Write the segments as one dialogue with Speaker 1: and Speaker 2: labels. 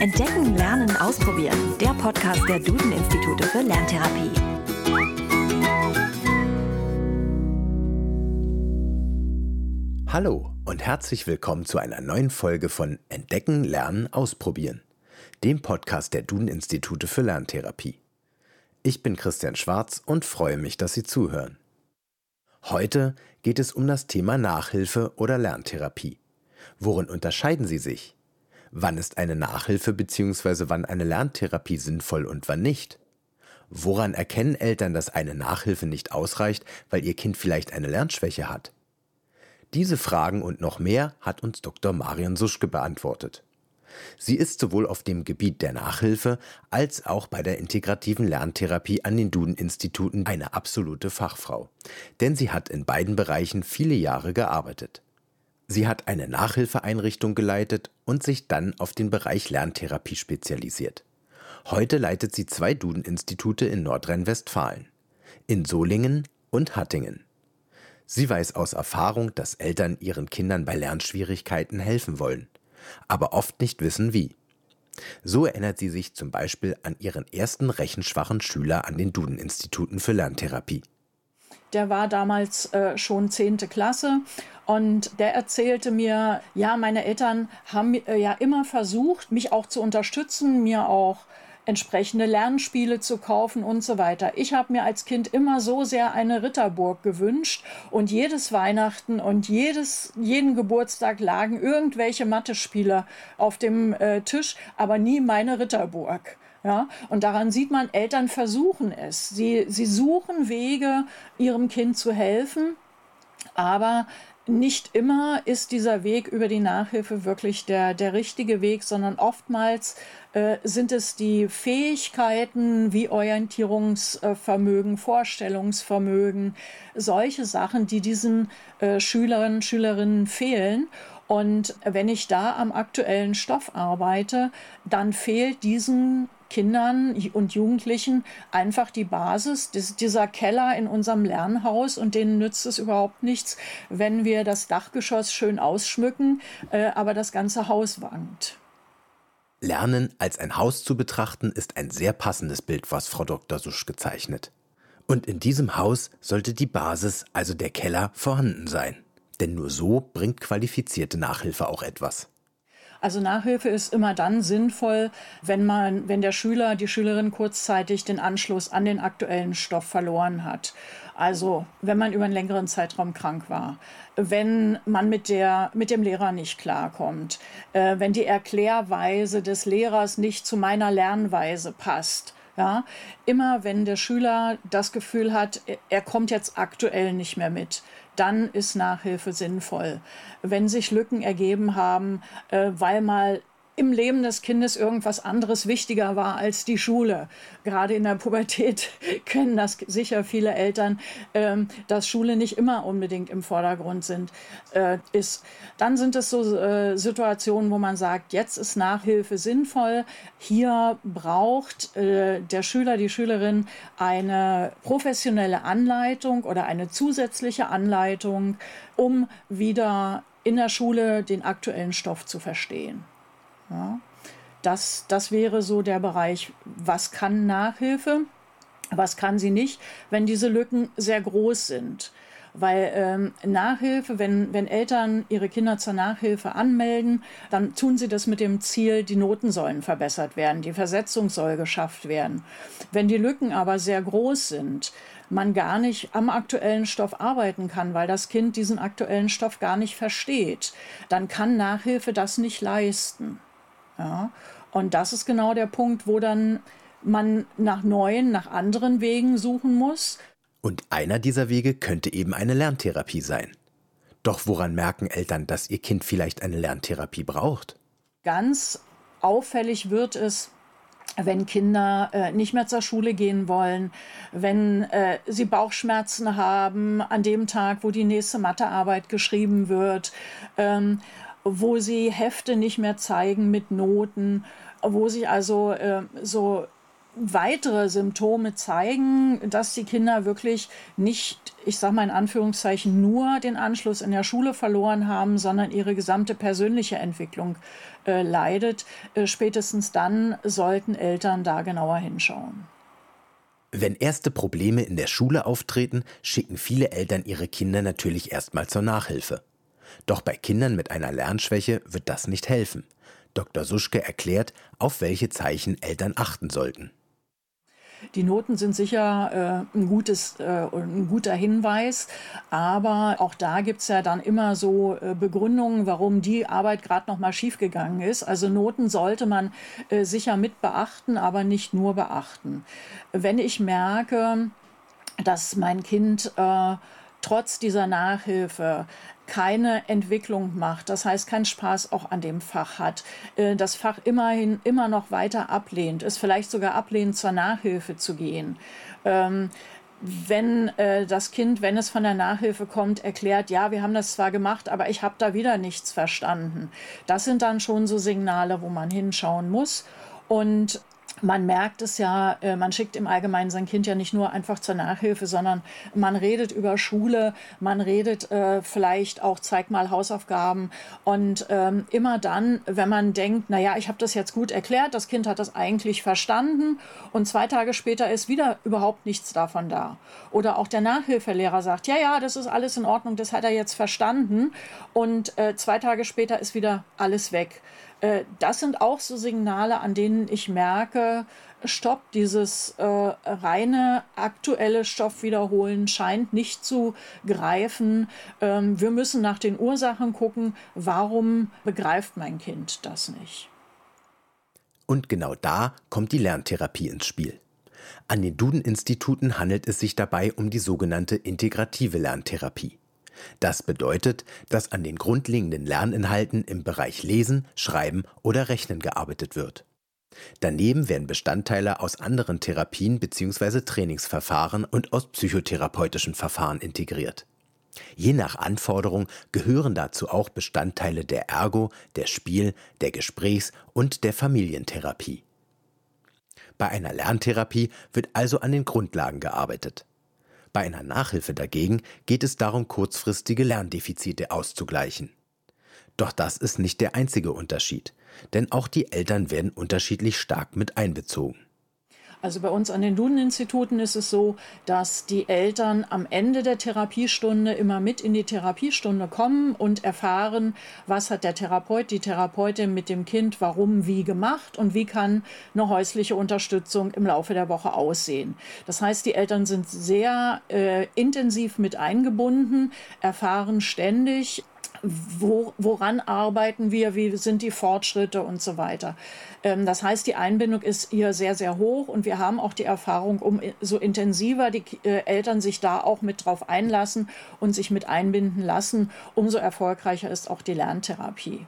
Speaker 1: Entdecken, Lernen, Ausprobieren. Der Podcast der Duden-Institute für Lerntherapie.
Speaker 2: Hallo und herzlich willkommen zu einer neuen Folge von Entdecken, Lernen, Ausprobieren, dem Podcast der Duden-Institute für Lerntherapie. Ich bin Christian Schwarz und freue mich, dass Sie zuhören. Heute geht es um das Thema Nachhilfe oder Lerntherapie. Worin unterscheiden sie sich? Wann ist eine Nachhilfe bzw. wann eine Lerntherapie sinnvoll und wann nicht? Woran erkennen Eltern, dass eine Nachhilfe nicht ausreicht, weil ihr Kind vielleicht eine Lernschwäche hat? Diese Fragen und noch mehr hat uns Dr. Marion Suschke beantwortet. Sie ist sowohl auf dem Gebiet der Nachhilfe als auch bei der integrativen Lerntherapie an den Duden-Instituten eine absolute Fachfrau. Denn sie hat in beiden Bereichen viele Jahre gearbeitet. Sie hat eine Nachhilfeeinrichtung geleitet und sich dann auf den Bereich Lerntherapie spezialisiert. Heute leitet sie zwei Duden-Institute in Nordrhein-Westfalen, in Solingen und Hattingen. Sie weiß aus Erfahrung, dass Eltern ihren Kindern bei Lernschwierigkeiten helfen wollen, aber oft nicht wissen wie. So erinnert sie sich zum Beispiel an ihren ersten rechenschwachen Schüler an den Duden-Instituten für Lerntherapie.
Speaker 3: Der war damals äh, schon zehnte Klasse und der erzählte mir, ja, meine Eltern haben äh, ja immer versucht, mich auch zu unterstützen, mir auch entsprechende Lernspiele zu kaufen und so weiter. Ich habe mir als Kind immer so sehr eine Ritterburg gewünscht und jedes Weihnachten und jedes, jeden Geburtstag lagen irgendwelche Mathe-Spiele auf dem äh, Tisch, aber nie meine Ritterburg. Ja, und daran sieht man, Eltern versuchen es. Sie, sie suchen Wege, ihrem Kind zu helfen, aber nicht immer ist dieser Weg über die Nachhilfe wirklich der, der richtige Weg, sondern oftmals äh, sind es die Fähigkeiten wie Orientierungsvermögen, Vorstellungsvermögen, solche Sachen, die diesen äh, Schülerinnen Schülerinnen fehlen. Und wenn ich da am aktuellen Stoff arbeite, dann fehlt diesen Kindern und Jugendlichen einfach die Basis, dieser Keller in unserem Lernhaus und denen nützt es überhaupt nichts, wenn wir das Dachgeschoss schön ausschmücken, äh, aber das ganze Haus wankt.
Speaker 2: Lernen als ein Haus zu betrachten, ist ein sehr passendes Bild, was Frau Dr. Susch gezeichnet. Und in diesem Haus sollte die Basis, also der Keller, vorhanden sein. Denn nur so bringt qualifizierte Nachhilfe auch etwas.
Speaker 3: Also Nachhilfe ist immer dann sinnvoll, wenn man, wenn der Schüler, die Schülerin kurzzeitig den Anschluss an den aktuellen Stoff verloren hat. Also wenn man über einen längeren Zeitraum krank war, wenn man mit, der, mit dem Lehrer nicht klarkommt, äh, wenn die Erklärweise des Lehrers nicht zu meiner Lernweise passt. Ja, immer wenn der Schüler das Gefühl hat, er kommt jetzt aktuell nicht mehr mit, dann ist Nachhilfe sinnvoll. Wenn sich Lücken ergeben haben, äh, weil mal im Leben des Kindes irgendwas anderes wichtiger war als die Schule. Gerade in der Pubertät kennen das sicher viele Eltern, ähm, dass Schule nicht immer unbedingt im Vordergrund sind, äh, ist. Dann sind es so äh, Situationen, wo man sagt, jetzt ist Nachhilfe sinnvoll. Hier braucht äh, der Schüler, die Schülerin eine professionelle Anleitung oder eine zusätzliche Anleitung, um wieder in der Schule den aktuellen Stoff zu verstehen. Ja. Das, das wäre so der Bereich, was kann Nachhilfe, was kann sie nicht, wenn diese Lücken sehr groß sind. Weil ähm, Nachhilfe, wenn, wenn Eltern ihre Kinder zur Nachhilfe anmelden, dann tun sie das mit dem Ziel, die Noten sollen verbessert werden, die Versetzung soll geschafft werden. Wenn die Lücken aber sehr groß sind, man gar nicht am aktuellen Stoff arbeiten kann, weil das Kind diesen aktuellen Stoff gar nicht versteht, dann kann Nachhilfe das nicht leisten. Ja? Und das ist genau der Punkt, wo dann man nach neuen, nach anderen Wegen suchen muss.
Speaker 2: Und einer dieser Wege könnte eben eine Lerntherapie sein. Doch woran merken Eltern, dass ihr Kind vielleicht eine Lerntherapie braucht?
Speaker 3: Ganz auffällig wird es, wenn Kinder äh, nicht mehr zur Schule gehen wollen, wenn äh, sie Bauchschmerzen haben an dem Tag, wo die nächste Mathearbeit geschrieben wird. Ähm, wo sie Hefte nicht mehr zeigen mit Noten, wo sie also äh, so weitere Symptome zeigen, dass die Kinder wirklich nicht, ich sage mal in Anführungszeichen, nur den Anschluss in der Schule verloren haben, sondern ihre gesamte persönliche Entwicklung äh, leidet. Äh, spätestens dann sollten Eltern da genauer hinschauen.
Speaker 2: Wenn erste Probleme in der Schule auftreten, schicken viele Eltern ihre Kinder natürlich erstmal zur Nachhilfe. Doch bei Kindern mit einer Lernschwäche wird das nicht helfen. Dr. Suschke erklärt, auf welche Zeichen Eltern achten sollten.
Speaker 3: Die Noten sind sicher äh, ein, gutes, äh, ein guter Hinweis, aber auch da gibt es ja dann immer so äh, Begründungen, warum die Arbeit gerade noch mal schiefgegangen ist. Also Noten sollte man äh, sicher mit beachten, aber nicht nur beachten. Wenn ich merke, dass mein Kind äh, trotz dieser Nachhilfe keine Entwicklung macht, das heißt keinen Spaß auch an dem Fach hat, äh, das Fach immerhin immer noch weiter ablehnt, es vielleicht sogar ablehnt, zur Nachhilfe zu gehen. Ähm, wenn äh, das Kind, wenn es von der Nachhilfe kommt, erklärt, ja, wir haben das zwar gemacht, aber ich habe da wieder nichts verstanden. Das sind dann schon so Signale, wo man hinschauen muss. Und man merkt es ja, äh, man schickt im Allgemeinen sein Kind ja nicht nur einfach zur Nachhilfe, sondern man redet über Schule, man redet äh, vielleicht auch, zeig mal Hausaufgaben. Und ähm, immer dann, wenn man denkt, naja, ich habe das jetzt gut erklärt, das Kind hat das eigentlich verstanden und zwei Tage später ist wieder überhaupt nichts davon da. Oder auch der Nachhilfelehrer sagt, ja, ja, das ist alles in Ordnung, das hat er jetzt verstanden. Und äh, zwei Tage später ist wieder alles weg. Äh, das sind auch so Signale, an denen ich merke, stopp, dieses äh, reine aktuelle Stoffwiederholen scheint nicht zu greifen. Ähm, wir müssen nach den Ursachen gucken, warum begreift mein Kind das nicht.
Speaker 2: Und genau da kommt die Lerntherapie ins Spiel. An den Duden-Instituten handelt es sich dabei um die sogenannte integrative Lerntherapie. Das bedeutet, dass an den grundlegenden Lerninhalten im Bereich Lesen, Schreiben oder Rechnen gearbeitet wird. Daneben werden Bestandteile aus anderen Therapien bzw. Trainingsverfahren und aus psychotherapeutischen Verfahren integriert. Je nach Anforderung gehören dazu auch Bestandteile der Ergo, der Spiel, der Gesprächs- und der Familientherapie. Bei einer Lerntherapie wird also an den Grundlagen gearbeitet. Bei einer Nachhilfe dagegen geht es darum, kurzfristige Lerndefizite auszugleichen. Doch das ist nicht der einzige Unterschied, denn auch die Eltern werden unterschiedlich stark mit einbezogen.
Speaker 3: Also bei uns an den Duden-Instituten ist es so, dass die Eltern am Ende der Therapiestunde immer mit in die Therapiestunde kommen und erfahren, was hat der Therapeut, die Therapeutin mit dem Kind, warum, wie gemacht und wie kann eine häusliche Unterstützung im Laufe der Woche aussehen. Das heißt, die Eltern sind sehr äh, intensiv mit eingebunden, erfahren ständig, wo, woran arbeiten wir, wie sind die Fortschritte und so weiter. Ähm, das heißt, die Einbindung ist hier sehr, sehr hoch und wir haben auch die Erfahrung, um so intensiver die äh, Eltern sich da auch mit drauf einlassen und sich mit einbinden lassen, umso erfolgreicher ist auch die Lerntherapie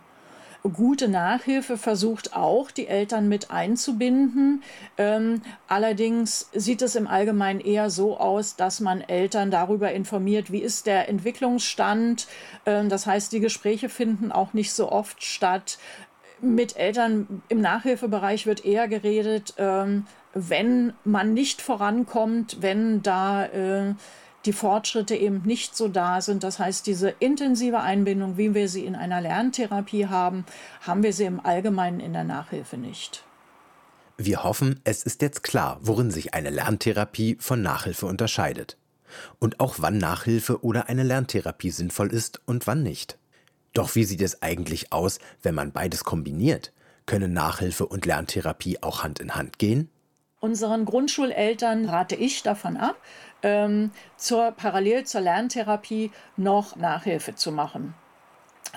Speaker 3: gute Nachhilfe versucht auch, die Eltern mit einzubinden. Ähm, allerdings sieht es im Allgemeinen eher so aus, dass man Eltern darüber informiert, wie ist der Entwicklungsstand. Ähm, das heißt, die Gespräche finden auch nicht so oft statt. Mit Eltern im Nachhilfebereich wird eher geredet, ähm, wenn man nicht vorankommt, wenn da äh, die Fortschritte eben nicht so da sind. Das heißt, diese intensive Einbindung, wie wir sie in einer Lerntherapie haben, haben wir sie im Allgemeinen in der Nachhilfe nicht.
Speaker 2: Wir hoffen, es ist jetzt klar, worin sich eine Lerntherapie von Nachhilfe unterscheidet. Und auch wann Nachhilfe oder eine Lerntherapie sinnvoll ist und wann nicht. Doch wie sieht es eigentlich aus, wenn man beides kombiniert? Können Nachhilfe und Lerntherapie auch Hand in Hand gehen?
Speaker 3: Unseren Grundschuleltern rate ich davon ab, ähm, zur, parallel zur Lerntherapie noch Nachhilfe zu machen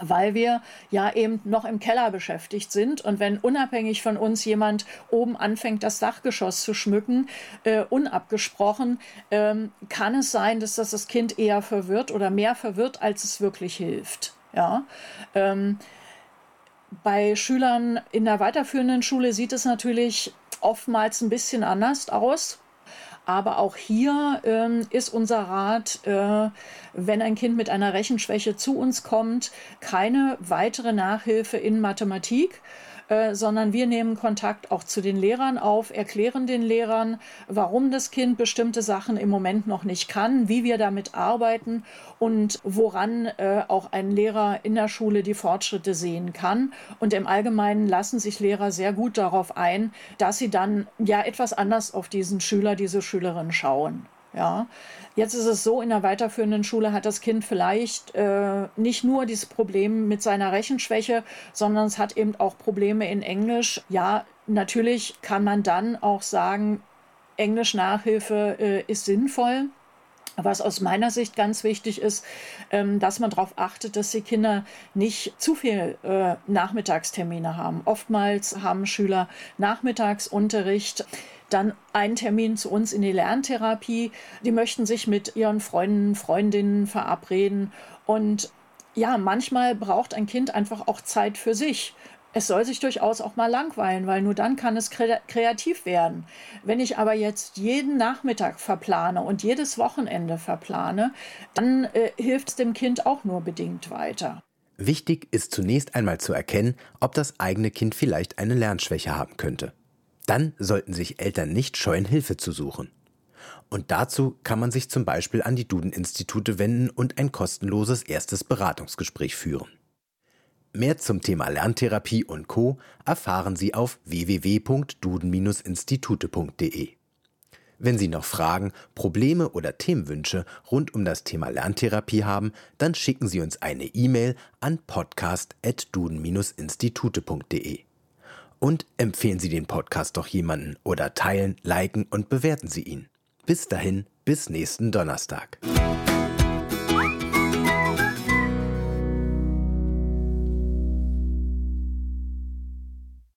Speaker 3: weil wir ja eben noch im Keller beschäftigt sind. Und wenn unabhängig von uns jemand oben anfängt, das Dachgeschoss zu schmücken, äh, unabgesprochen, ähm, kann es sein, dass das das Kind eher verwirrt oder mehr verwirrt, als es wirklich hilft. Ja. Ähm, bei Schülern in der weiterführenden Schule sieht es natürlich oftmals ein bisschen anders aus. Aber auch hier ähm, ist unser Rat, äh, wenn ein Kind mit einer Rechenschwäche zu uns kommt, keine weitere Nachhilfe in Mathematik. Äh, sondern wir nehmen Kontakt auch zu den Lehrern auf, erklären den Lehrern, warum das Kind bestimmte Sachen im Moment noch nicht kann, wie wir damit arbeiten und woran äh, auch ein Lehrer in der Schule die Fortschritte sehen kann. Und im Allgemeinen lassen sich Lehrer sehr gut darauf ein, dass sie dann ja etwas anders auf diesen Schüler, diese Schülerin schauen. Ja, jetzt ist es so, in der weiterführenden Schule hat das Kind vielleicht äh, nicht nur dieses Problem mit seiner Rechenschwäche, sondern es hat eben auch Probleme in Englisch. Ja, natürlich kann man dann auch sagen, Englisch-Nachhilfe äh, ist sinnvoll. Was aus meiner Sicht ganz wichtig ist, ähm, dass man darauf achtet, dass die Kinder nicht zu viel äh, Nachmittagstermine haben. Oftmals haben Schüler Nachmittagsunterricht dann einen Termin zu uns in die Lerntherapie. Die möchten sich mit ihren Freunden, Freundinnen verabreden. Und ja, manchmal braucht ein Kind einfach auch Zeit für sich. Es soll sich durchaus auch mal langweilen, weil nur dann kann es kreativ werden. Wenn ich aber jetzt jeden Nachmittag verplane und jedes Wochenende verplane, dann äh, hilft es dem Kind auch nur bedingt weiter.
Speaker 2: Wichtig ist zunächst einmal zu erkennen, ob das eigene Kind vielleicht eine Lernschwäche haben könnte. Dann sollten sich Eltern nicht scheuen, Hilfe zu suchen. Und dazu kann man sich zum Beispiel an die Duden-Institute wenden und ein kostenloses erstes Beratungsgespräch führen. Mehr zum Thema Lerntherapie und Co. erfahren Sie auf www.duden-institute.de. Wenn Sie noch Fragen, Probleme oder Themenwünsche rund um das Thema Lerntherapie haben, dann schicken Sie uns eine E-Mail an podcast.duden-institute.de. Und empfehlen Sie den Podcast doch jemanden oder teilen, liken und bewerten Sie ihn. Bis dahin, bis nächsten Donnerstag.